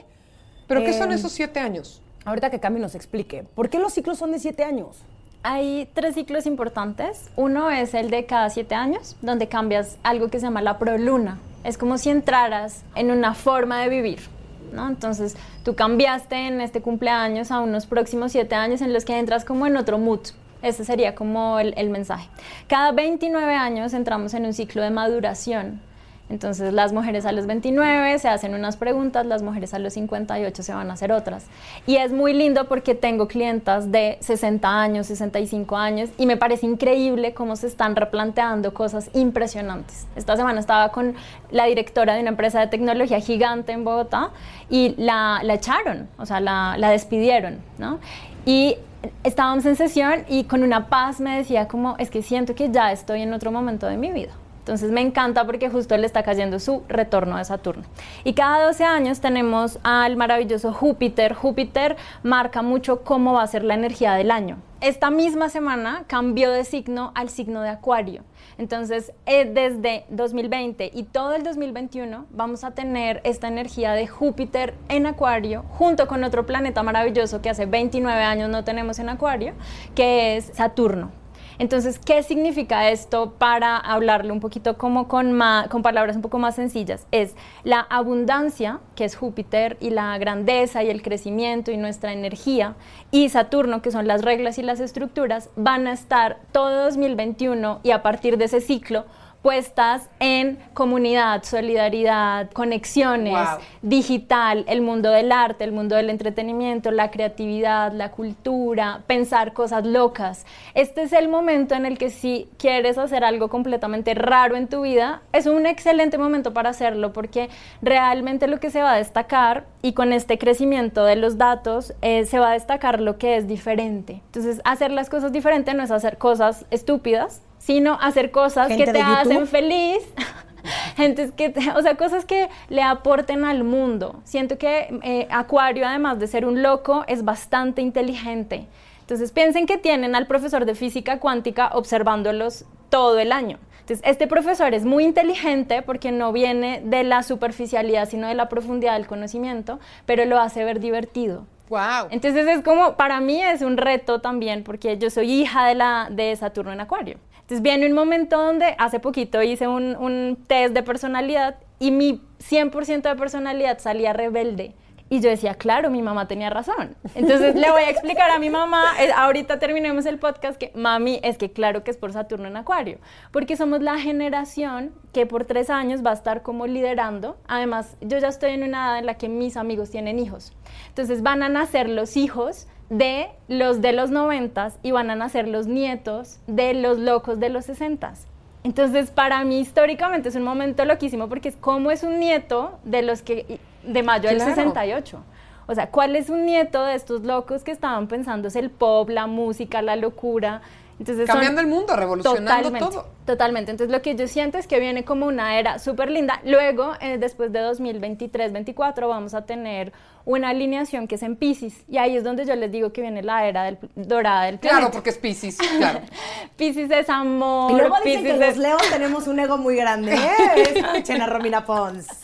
¿Pero qué son Em, esos siete años? Ahorita que Cami nos explique, ¿por qué los ciclos son de siete años? Hay tres ciclos importantes. Uno es el de cada siete años, donde cambias algo que se llama la proluna. Es como si entraras en una forma de vivir. ¿No? Entonces, tú cambiaste en este cumpleaños a unos próximos siete años en los que entras como en otro mood. Ese sería como el, mensaje. Cada 29 años entramos en un ciclo de maduración. Entonces las mujeres a los 29 se hacen unas preguntas, las mujeres a los 58 se van a hacer otras. Y es muy lindo porque tengo clientas de 60 años, 65 años y me parece increíble cómo se están replanteando cosas impresionantes. Esta semana estaba con la directora de una empresa de tecnología gigante en Bogotá y la, la echaron, o sea, la, la despidieron, ¿no? Y estábamos en sesión y con una paz me decía como, es que siento que ya estoy en otro momento de mi vida. Entonces me encanta porque justo le está cayendo su retorno de Saturno. Y cada 12 años tenemos al maravilloso Júpiter. Júpiter marca mucho cómo va a ser la energía del año. Esta misma semana cambió de signo al signo de Acuario. Entonces, eh, desde 2020 y todo el 2021 vamos a tener esta energía de Júpiter en Acuario junto con otro planeta maravilloso que hace 29 años no tenemos en Acuario, que es Saturno. Entonces, ¿qué significa esto para hablarlo un poquito como con, con palabras un poco más sencillas? Es la abundancia, que es Júpiter, y la grandeza y el crecimiento y nuestra energía, y Saturno, que son las reglas y las estructuras, van a estar todo 2021 y a partir de ese ciclo puestas en comunidad, solidaridad, conexiones, Wow. digital, el mundo del arte, el mundo del entretenimiento, la creatividad, la cultura, pensar cosas locas. Este es el momento en el que si quieres hacer algo completamente raro en tu vida, es un excelente momento para hacerlo porque realmente lo que se va a destacar y con este crecimiento de los datos eh, se va a destacar lo que es diferente. Entonces, hacer las cosas diferentes no es hacer cosas estúpidas, sino hacer cosas Gente que te hacen feliz. Gente que, te- o sea, cosas que le aporten al mundo. Siento que eh, Acuario, además de ser un loco, es bastante inteligente. Entonces piensen que tienen al profesor de física cuántica observándolos todo el año. Entonces, este profesor es muy inteligente porque no viene de la superficialidad, sino de la profundidad del conocimiento, pero lo hace ver divertido. Wow. Entonces es como, para mí es un reto también, porque yo soy hija de, la, de Saturno en Acuario. Entonces viene un momento donde hace poquito hice un, un test de personalidad y mi 100% de personalidad salía rebelde. Y yo decía, claro, mi mamá tenía razón. Entonces le voy a explicar a mi mamá, eh, ahorita terminemos el podcast, que mami, es que claro que es por Saturno en Acuario, porque somos la generación que por tres años va a estar como liderando. Además, yo ya estoy en una edad en la que mis amigos tienen hijos. Entonces van a nacer los hijos de los de los noventas y van a nacer los nietos de los locos de los sesentas. Entonces, para mí históricamente es un momento loquísimo porque es como es un nieto de los que de mayo del Claro. 68. O sea, ¿cuál es un nieto de estos locos que estaban pensando es el pop, la música, la locura? Entonces Cambiando el mundo, revolucionando Totalmente, todo. totalmente. Entonces lo que yo siento es que viene como una era súper linda. Luego, eh, después de 2023-24, vamos a tener una alineación que es en Pisces. Y ahí es donde yo les digo que viene la era del- dorada del planeta. Claro, porque es Pisces, claro. Pisces es amor. Y luego dicen Piscis que es- los leos tenemos un ego muy grande. ¿eh? Escuchen a Romina Pons.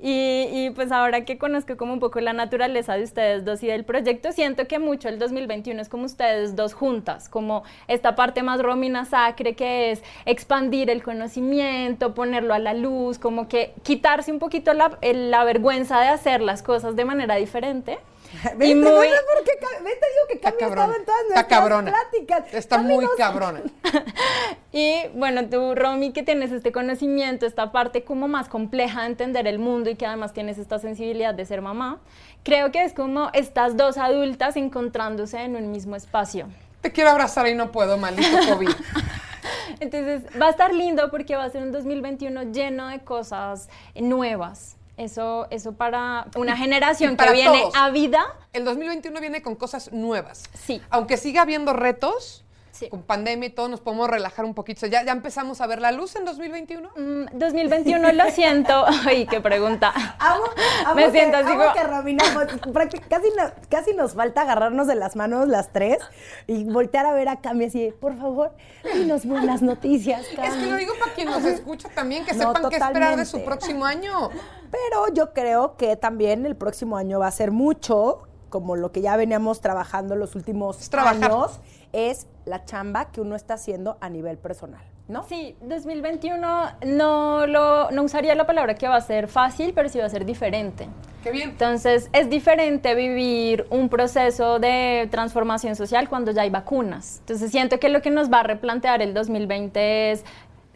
Y, y, pues ahora que conozco como un poco la naturaleza de ustedes dos y del proyecto, siento que mucho el 2021 es como ustedes dos juntas, como esta parte más romina sacre que es expandir el conocimiento, ponerlo a la luz, como que quitarse un poquito la, el- la vergüenza de hacer las cosas de manera diferente. Vete, Y no muy- sé por qué Ca- vete, digo que Está Cami estaba cabrona. en todas Está nuestras cabrona. pláticas. Está Cami muy no- cabrona. Y bueno, tú, Romy, que tienes este conocimiento, esta parte como más compleja de entender el mundo y que además tienes esta sensibilidad de ser mamá, creo que es como estas dos adultas encontrándose en un mismo espacio. Te quiero abrazar y no puedo, maldito COVID. Entonces va a estar lindo porque va a ser un 2021 lleno de cosas nuevas. Eso, eso para una generación para que viene todos. a vida. El 2021 viene con cosas nuevas. Sí. Aunque siga habiendo retos, Sí. con pandemia y todo, nos podemos relajar un poquito. ¿Ya, ya empezamos a ver la luz en 2021? Mm, 2021 lo siento. Ay, qué pregunta. Amo, amo Me que, siento así amo como- que Romina, pues, casi, no- casi nos falta agarrarnos de las manos las tres y voltear a ver a Cami así, por favor, dinos buenas noticias, Cami. Es que lo digo para quien nos escucha también, que No, sepan qué esperar de su próximo año. Pero yo creo que también el próximo año va a ser mucho, como lo que ya veníamos trabajando los últimos años, es la chamba que uno está haciendo a nivel personal, ¿no? Sí, 2021 no, lo, no usaría la palabra que va a ser fácil, pero sí va a ser diferente. Qué bien. Entonces, es diferente vivir un proceso de transformación social cuando ya hay vacunas. Entonces, siento que lo que nos va a replantear el 2020 es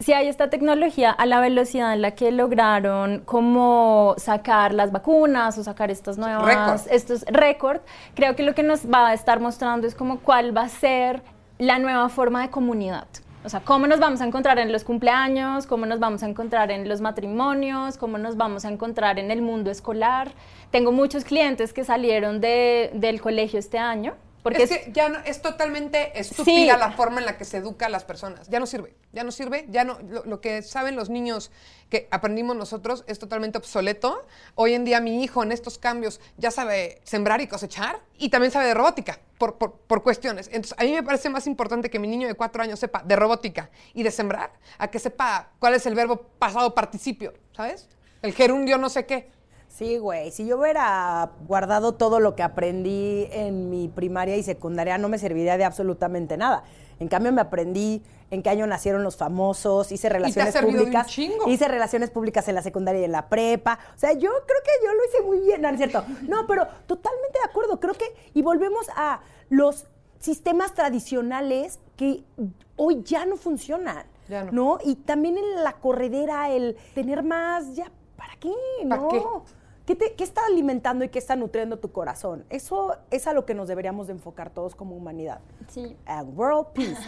si hay esta tecnología a la velocidad en la que lograron como sacar las vacunas o sacar estas nuevas Récord. estos récord, creo que lo que nos va a estar mostrando es como cuál va a ser la nueva forma de comunidad. O sea, cómo nos vamos a encontrar en los cumpleaños, cómo nos vamos a encontrar en los matrimonios, cómo nos vamos a encontrar en el mundo escolar. Tengo muchos clientes que salieron de- del colegio este año. Porque es que ya no, es totalmente estúpida Sí. la forma en la que se educa a las personas. Ya no sirve, ya no sirve, ya no, lo, lo que saben los niños que aprendimos nosotros es totalmente obsoleto. Hoy en día mi hijo en estos cambios ya sabe sembrar y cosechar y también sabe de robótica por, por, por cuestiones. Entonces a mí me parece más importante que mi niño de cuatro años sepa de robótica y de sembrar a que sepa cuál es el verbo pasado participio, ¿sabes? El gerundio no sé qué. Sí, güey. Si yo hubiera guardado todo lo que aprendí en mi primaria y secundaria, no me serviría de absolutamente nada. En cambio, me aprendí en qué año nacieron los famosos, hice relaciones un públicas. chingo. Hice relaciones públicas en la secundaria y en la prepa. O sea, yo creo que yo lo hice muy bien, ¿no es cierto? No, pero totalmente de acuerdo. Creo que, y volvemos a los sistemas tradicionales que hoy ya no funcionan. Ya no. ¿no? Y también en la corredera, el tener más, ya, ¿para qué? ¿Para no. qué? ¿Qué, te- qué está alimentando y qué está nutriendo tu corazón? Eso es a lo que nos deberíamos de enfocar todos como humanidad. Sí. And world peace.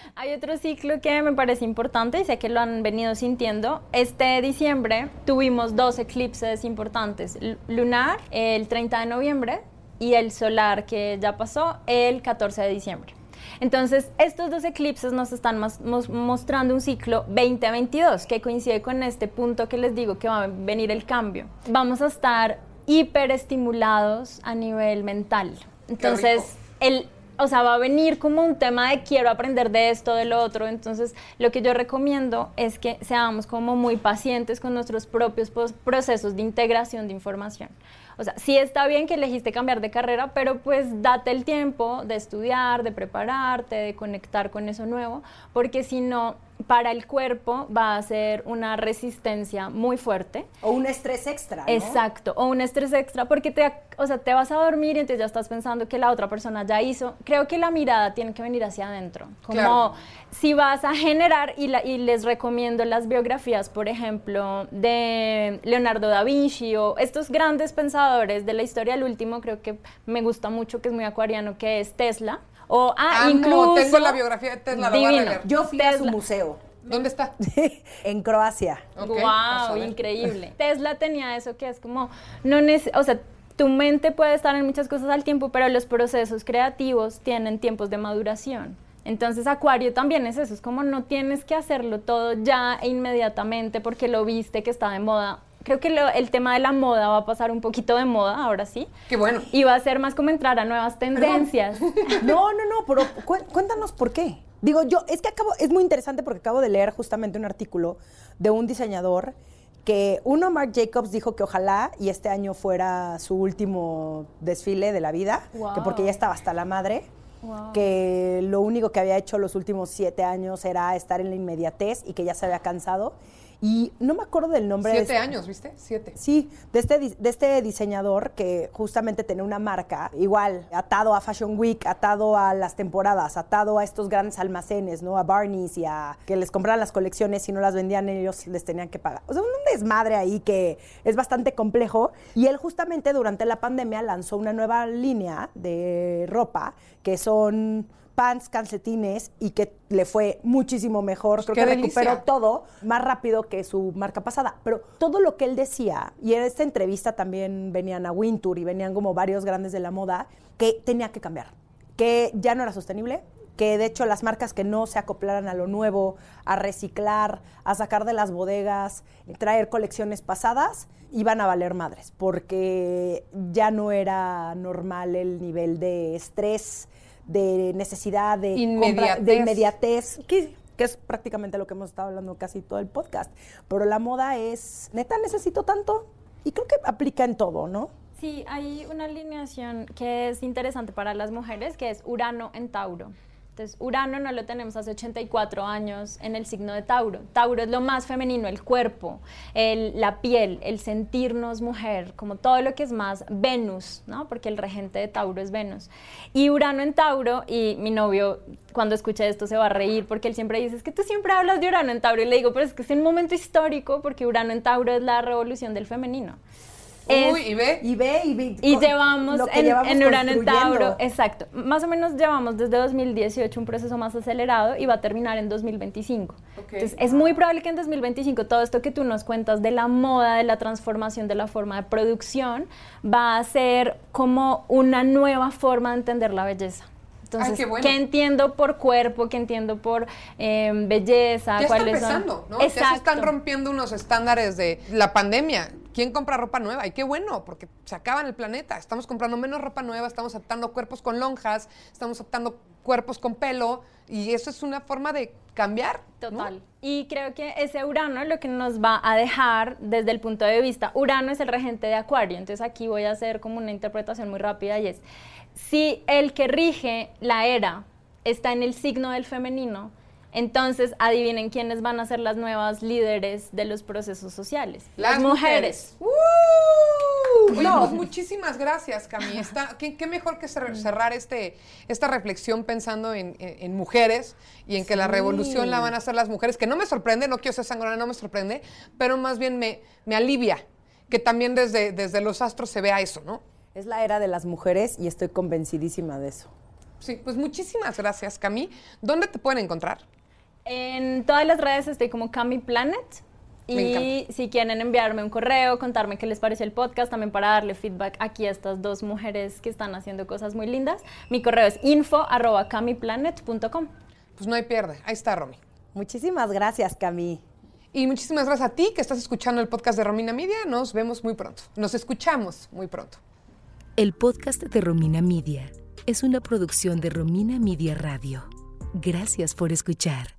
Hay otro ciclo que me parece importante y sé que lo han venido sintiendo. Este diciembre tuvimos dos eclipses importantes, lunar el 30 de noviembre y el solar que ya pasó el 14 de diciembre. Entonces, estos dos eclipses nos están mos- mostrando un ciclo 2022 que coincide con este punto que les digo que va a venir el cambio. Vamos a estar hiperestimulados a nivel mental. Entonces, el, o sea, va a venir como un tema de quiero aprender de esto, de lo otro. Entonces, lo que yo recomiendo es que seamos como muy pacientes con nuestros propios procesos de integración de información. O sea, sí está bien que elegiste cambiar de carrera, pero pues date el tiempo de estudiar, de prepararte, de conectar con eso nuevo, porque si no, para el cuerpo va a ser una resistencia muy fuerte. o un estrés extra. ¿no? Exacto, o un estrés extra porque te, o sea, te vas a dormir y entonces ya estás pensando que la otra persona ya hizo. Creo que la mirada tiene que venir hacia adentro. Como Claro. si vas a generar, y, la- y les recomiendo las biografías, por ejemplo, de Leonardo da Vinci o estos grandes pensadores de la historia. El último creo que me gusta mucho, que es muy acuariano, que es Tesla. O, ah, Amo, incluso... tengo la biografía de Tesla, la voy a Divino. leer. Yo fui a su museo ¿Dónde está? en Croacia. Wow, increíble. Tesla tenía eso que es como, no o sea, tu mente puede estar en muchas cosas al tiempo, pero los procesos creativos tienen tiempos de maduración. Entonces Acuario también es eso, es como no tienes que hacerlo todo ya e inmediatamente porque lo viste que está de moda. Creo que lo- el tema de la moda va a pasar un poquito de moda, ahora sí. Qué bueno. Y va a ser más como entrar a nuevas tendencias. No, no, no, pero cu- cuéntanos por qué. Digo, yo, es que acabo, es muy interesante porque acabo de leer justamente un artículo de un diseñador que uno, Marc Jacobs, dijo que ojalá y este año fuera su último desfile de la vida, que porque ya estaba hasta la madre, Wow. que lo único que había hecho los últimos siete años era estar en la inmediatez y que ya se había cansado. Y no me acuerdo del nombre de Siete este- años, ¿viste? Siete. Sí, de este, de este diseñador que justamente tenía una marca, igual, atado a Fashion Week, atado a las temporadas, atado a estos grandes almacenes, ¿no? A Barney's y a que les compraran las colecciones y no las vendían ellos, les tenían que pagar. O sea, un desmadre ahí que es bastante complejo. Y él justamente durante la pandemia lanzó una nueva línea de ropa que son pants, calcetines y que le fue muchísimo mejor. Pues Creo que delicia. recuperó todo más rápido que su marca pasada. Pero todo lo que él decía, y en esta entrevista también venían a Wintour y venían como varios grandes de la moda, que tenía que cambiar, que ya no era sostenible, que de hecho las marcas que no se acoplaran a lo nuevo, a reciclar, a sacar de las bodegas, traer colecciones pasadas, iban a valer madres, porque ya no era normal el nivel de estrés, de necesidad, de compra- de Inmediatez. inmediatez, que, que es prácticamente lo que hemos estado hablando casi todo el podcast. Pero la moda es, neta, necesito tanto, y creo que aplica en todo, ¿no? Sí, hay una alineación que es interesante para las mujeres, que es Urano en Tauro. Entonces, Urano no lo tenemos hace 84 años en el signo de Tauro. Tauro es lo más femenino, el cuerpo, el- la piel, el sentirnos mujer, como todo lo que es más Venus, ¿no? Porque el regente de Tauro es Venus. Y Urano en Tauro, y mi novio cuando escucha esto se va a reír porque él siempre dice, es que tú siempre hablas de Urano en Tauro. Y le digo, pero es que es un momento histórico porque Urano en Tauro es la revolución del femenino. Es- Uy, y ve. Y ve y ve. y llevamos en, llevamos en Urano en. Tauro, exacto. Más o menos llevamos desde 2018 un proceso más acelerado y va a terminar en 2025. Ok. Entonces, es muy probable que en 2025 todo esto que tú nos cuentas de la moda, de la transformación de la forma de producción, va a ser como una nueva forma de entender la belleza. Entonces, qué bueno. entiendo por cuerpo? ¿Qué entiendo por eh, belleza? Ya ¿Cuáles son? empezando, ¿no? Ya se están Exacto. rompiendo unos estándares de la pandemia. ¿Quién compra ropa nueva? Y qué bueno, porque se acaba en el planeta. Estamos comprando menos ropa nueva, estamos adaptando cuerpos con lonjas, estamos adaptando cuerpos con pelo, y eso es una forma de cambiar. Total. Y creo que ese Urano lo que nos va a dejar desde el punto de vista, Urano es el regente de Acuario, entonces aquí voy a hacer como una interpretación muy rápida y es, si el que rige la era está en el signo del femenino, entonces adivinen quiénes van a ser las nuevas líderes de los procesos sociales. Las mujeres. ¡Uh! Oye, No. pues muchísimas gracias, Cami. Está, ¿qué, qué mejor que cer- cerrar este, esta reflexión pensando en, en- en mujeres y en que la revolución la van a hacer las mujeres, que no me sorprende, no quiero ser sangrona, no me sorprende, pero más bien me, me alivia que también desde, desde los astros se vea eso, ¿no? Es la era de las mujeres y estoy convencidísima de eso. Sí, pues muchísimas gracias, Cami. ¿Dónde te pueden encontrar? En todas las redes estoy como Cami Planet. Me Y si quieren enviarme un correo, contarme qué les pareció el podcast, también para darle feedback aquí a estas dos mujeres que están haciendo cosas muy lindas, mi correo es info arroba camiplanet.com. Pues no hay pierde. Ahí está, Romy. Muchísimas gracias, Cami. Y muchísimas gracias a ti que estás escuchando el podcast de Romina Media. Nos vemos muy pronto. Nos escuchamos muy pronto. El podcast de Romina Media es una producción de Romina Media Radio. Gracias por escuchar.